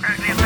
Currently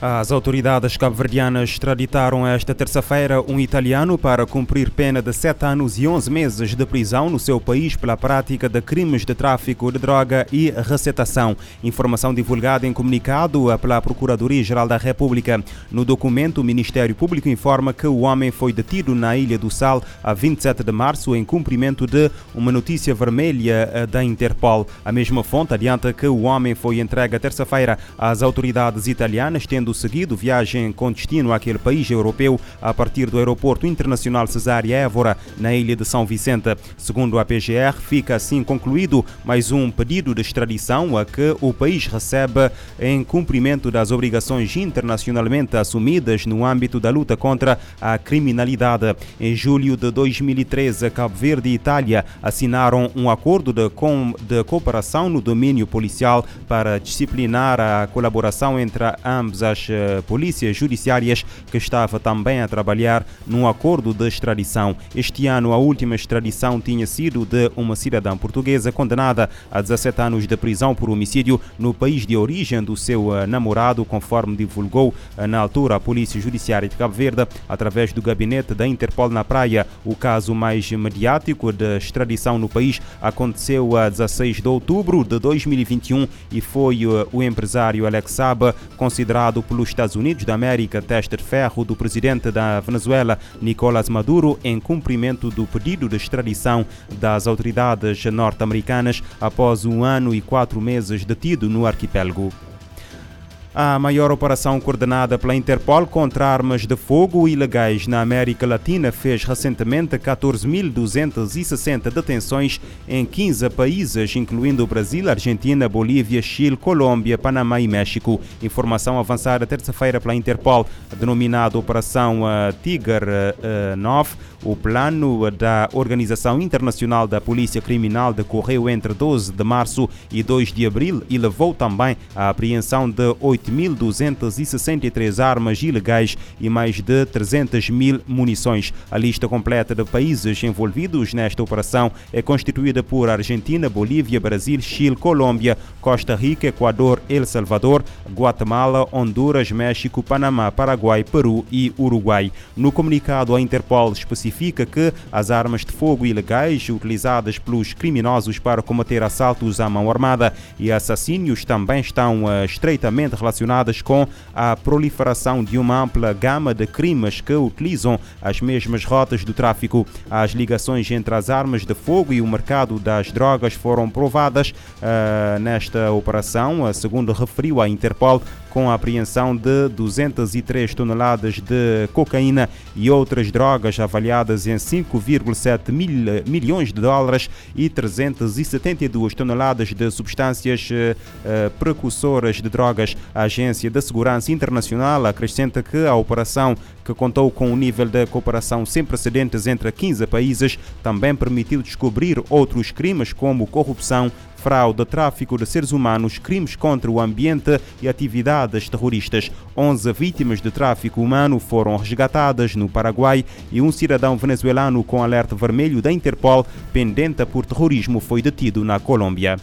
As autoridades cabo-verdianas extraditaram esta terça-feira um italiano para cumprir pena de 7 anos e 11 meses de prisão no seu país pela prática de crimes de tráfico de droga e recetação. Informação divulgada em comunicado pela Procuradoria-Geral da República. No documento, o Ministério Público informa que o homem foi detido na Ilha do Sal a 27 de março em cumprimento de uma notícia vermelha eh, da Interpol. A mesma fonte adianta que o homem foi entregue terça-feira às autoridades italianas, tendo seguido viagem com destino àquele país europeu a partir do aeroporto internacional Cesária Évora, na ilha de São Vicente. Segundo a PGR, fica assim concluído mais um pedido de extradição a que o país recebe em cumprimento das obrigações internacionalmente assumidas no âmbito da luta contra a criminalidade. Em julho de 2013, Cabo Verde e Itália assinaram um acordo de, com, de cooperação no domínio policial para disciplinar a colaboração entre ambas as eh, polícias judiciárias que estava também a trabalhar num acordo de extradição. Este ano, a última extradição tinha sido de uma cidadã portuguesa condenada a 17 anos de prisão por homicídio no país de origem do seu eh, namorado, conforme divulgou eh, na altura a Polícia Judiciária de Cabo Verde, através do gabinete da Interpol na praia. O caso mais mediático de extradição no país aconteceu a 16 de outubro de 2021 e foi o empresário Alex Saba, considerado pelos Estados Unidos da América teste de ferro do presidente da Venezuela, Nicolás Maduro, em cumprimento do pedido de extradição das autoridades norte-americanas após um ano e quatro meses detido no arquipélago. A maior operação coordenada pela Interpol contra armas de fogo ilegais na América Latina fez recentemente 14.260 detenções em 15 países, incluindo Brasil, Argentina, Bolívia, Chile, Colômbia, Panamá e México. Informação avançada terça-feira pela Interpol, denominada Operação eh, Tiger 9. Eh, o plano da Organização Internacional da Polícia Criminal decorreu entre 12 de março e 2 de abril e levou também à apreensão de 8.263 armas ilegais e mais de 300 mil munições. A lista completa de países envolvidos nesta operação é constituída por Argentina, Bolívia, Brasil, Chile, Colômbia, Costa Rica, Equador, El Salvador, Guatemala, Honduras, México, Panamá, Paraguai, Peru e Uruguai. No comunicado, a Interpol especifica que as armas de fogo ilegais utilizadas pelos criminosos para combater assaltos à mão armada e assassínios também estão uh, estreitamente relacionadas com a proliferação de uma ampla gama de crimes que utilizam as mesmas rotas do tráfico. As ligações entre as armas de fogo e o mercado das drogas foram provadas uh, nesta operação, segundo referiu a Interpol, com a apreensão de 203 toneladas de cocaína e outras drogas avaliadas em 5,7 mil, milhões de dólares e 372 toneladas de substâncias uh, precursoras de drogas. A Agência de Segurança Internacional acrescenta que a operação, que contou com um nível de cooperação sem precedentes entre 15 países, também permitiu descobrir outros crimes como corrupção, fraude, tráfico de seres humanos, crimes contra o ambiente e atividades terroristas. 11 vítimas de tráfico humano foram resgatadas no Paraguai e um cidadão venezuelano com alerta vermelho da Interpol pendente por terrorismo foi detido na Colômbia.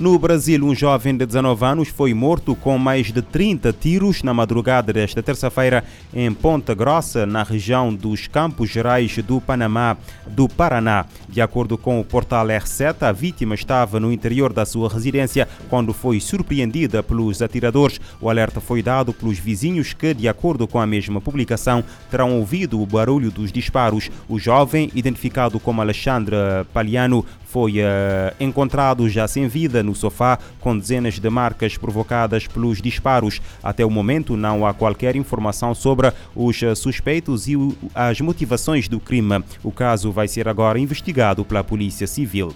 No Brasil, um jovem de 19 anos foi morto com mais de 30 tiros na madrugada desta terça-feira em Ponta Grossa, na região dos Campos Gerais do Panamá, do Paraná. De acordo com o portal R7, a vítima estava no interior da sua residência quando foi surpreendida pelos atiradores. O alerta foi dado pelos vizinhos que, de acordo com a mesma publicação, terão ouvido o barulho dos disparos. O jovem, identificado como Alexandre Paliano, foi uh, encontrado já sem vida no sofá, com dezenas de marcas provocadas pelos disparos. Até o momento, não há qualquer informação sobre os suspeitos e as motivações do crime. O caso vai ser agora investigado pela Polícia Civil.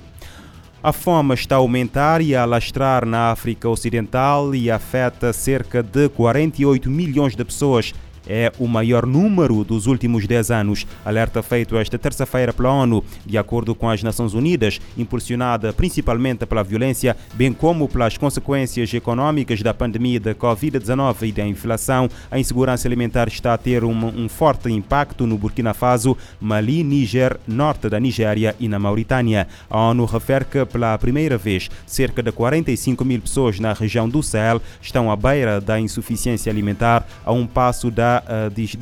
A fome está a aumentar e a alastrar na África Ocidental e afeta cerca de 48 milhões de pessoas é o maior número dos últimos 10 anos. Alerta feito esta terça-feira pela ONU, de acordo com as Nações Unidas, impulsionada principalmente pela violência, bem como pelas consequências econômicas da pandemia da Covid-19 e da inflação, a insegurança alimentar está a ter um, um forte impacto no Burkina Faso, Mali, Níger, norte da Nigéria e na Mauritânia. A ONU refere que, pela primeira vez, cerca de 45 mil pessoas na região do Sahel estão à beira da insuficiência alimentar, a um passo da,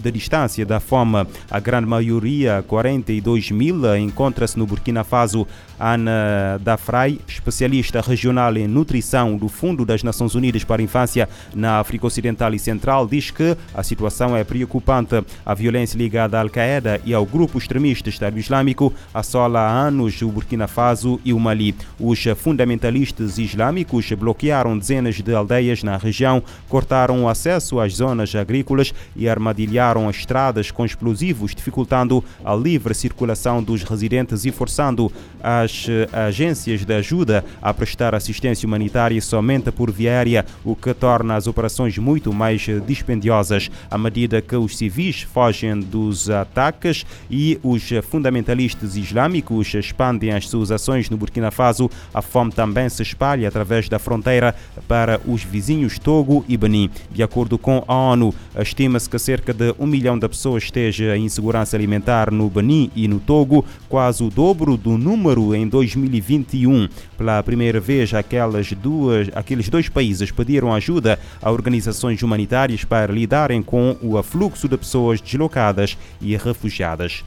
da distância da fome. A grande maioria, 42 mil, encontra-se no Burkina Faso. Ana Dafray, especialista regional em nutrição do Fundo das Nações Unidas para a Infância na África Ocidental e Central, diz que a situação é preocupante. A violência ligada à Al-Qaeda e ao grupo extremista Estado Islâmico assola há anos o Burkina Faso e o Mali. Os fundamentalistas islâmicos bloquearam dezenas de aldeias na região, cortaram o acesso às zonas agrícolas e armadilharam as estradas com explosivos, dificultando a livre circulação dos residentes e forçando as as eh, agências de ajuda a prestar assistência humanitária somente por via aérea, o que torna as operações muito mais eh, dispendiosas. À medida que os civis fogem dos ataques e os fundamentalistas islâmicos expandem as suas ações no Burkina Faso, a fome também se espalha através da fronteira para os vizinhos Togo e Benin. De acordo com a ONU, estima-se que cerca de um milhão de pessoas esteja em insegurança alimentar no Benin e no Togo, quase o dobro do número em em 2021. Pela primeira vez, aquelas duas, aqueles dois países pediram ajuda a organizações humanitárias para lidarem com o afluxo de pessoas deslocadas e refugiadas.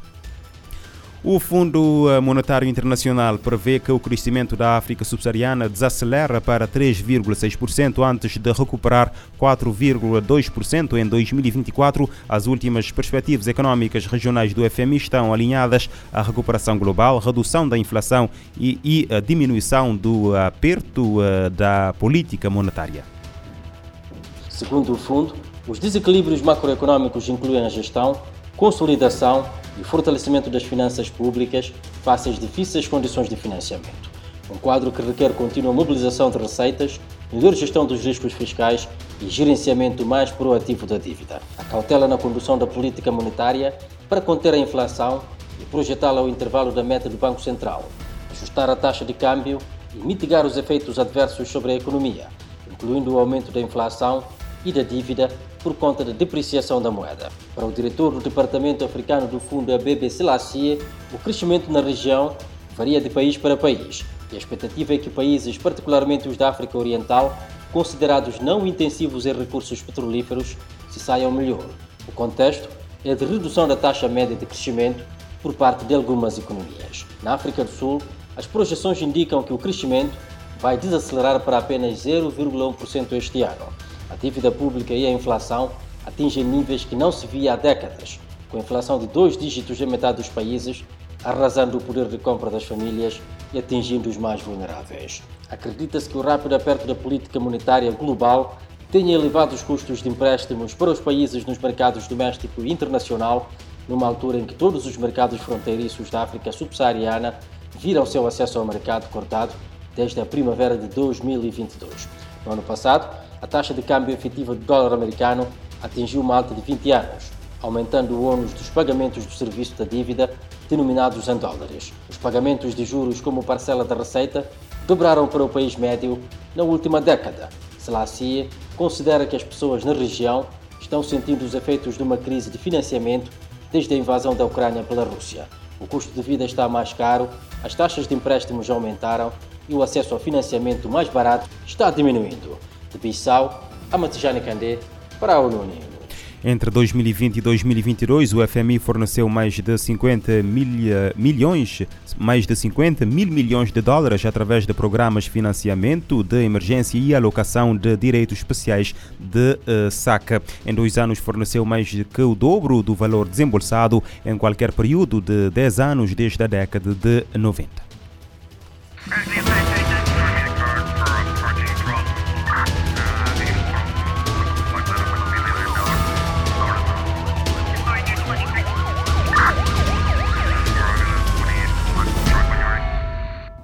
O Fundo Monetário Internacional prevê que o crescimento da África subsaariana desacelera para 3,6% antes de recuperar 4,2% em 2024. As últimas perspectivas econômicas regionais do FMI estão alinhadas à recuperação global, redução da inflação e, e a diminuição do aperto eh, da política monetária. Segundo o fundo, os desequilíbrios macroeconômicos incluem a gestão, consolidação e fortalecimento das finanças públicas face às difíceis condições de financiamento. Um quadro que requer contínua mobilização de receitas, melhor gestão dos riscos fiscais e gerenciamento mais proativo da dívida. A cautela na condução da política monetária para conter a inflação e projetá-la ao intervalo da meta do Banco Central, ajustar a taxa de câmbio e mitigar os efeitos adversos sobre a economia, incluindo o aumento da inflação e da dívida por conta da depreciação da moeda. Para o diretor do Departamento Africano do Fundo ABB Selassie, o crescimento na região varia de país para país e a expectativa é que países, particularmente os da África Oriental, considerados não intensivos em recursos petrolíferos, se saiam melhor. O contexto é de redução da taxa média de crescimento por parte de algumas economias. Na África do Sul, as projeções indicam que o crescimento vai desacelerar para apenas 0,1% este ano a dívida pública e a inflação atingem níveis que não se via há décadas, com inflação de dois dígitos em metade dos países, arrasando o poder de compra das famílias e atingindo os mais vulneráveis. Acredita-se que o rápido aperto da política monetária global tenha elevado os custos de empréstimos para os países nos mercados doméstico e internacional, numa altura em que todos os mercados fronteiriços da África subsaariana viram seu acesso ao mercado cortado desde a primavera de 2022. No ano passado, a taxa de câmbio efetiva do dólar americano atingiu uma alta de 20 anos, aumentando o ônus dos pagamentos do serviço da dívida denominados em dólares. Os pagamentos de juros como parcela da receita dobraram para o país médio na última década. Selassie considera que as pessoas na região estão sentindo os efeitos de uma crise de financiamento desde a invasão da Ucrânia pela Rússia. O custo de vida está mais caro, as taxas de empréstimos aumentaram e o acesso ao financiamento mais barato está diminuindo de Bissau a Matijane Candé para a ONU. Entre 2020 e 2022, o FMI forneceu mais de 50 mil, milhões, mais de 50 mil milhões de dólares através de programas de financiamento de emergência e alocação de direitos especiais de uh, saca. Em dois anos, forneceu mais que o dobro do valor desembolsado em qualquer período de 10 anos desde a década de 90.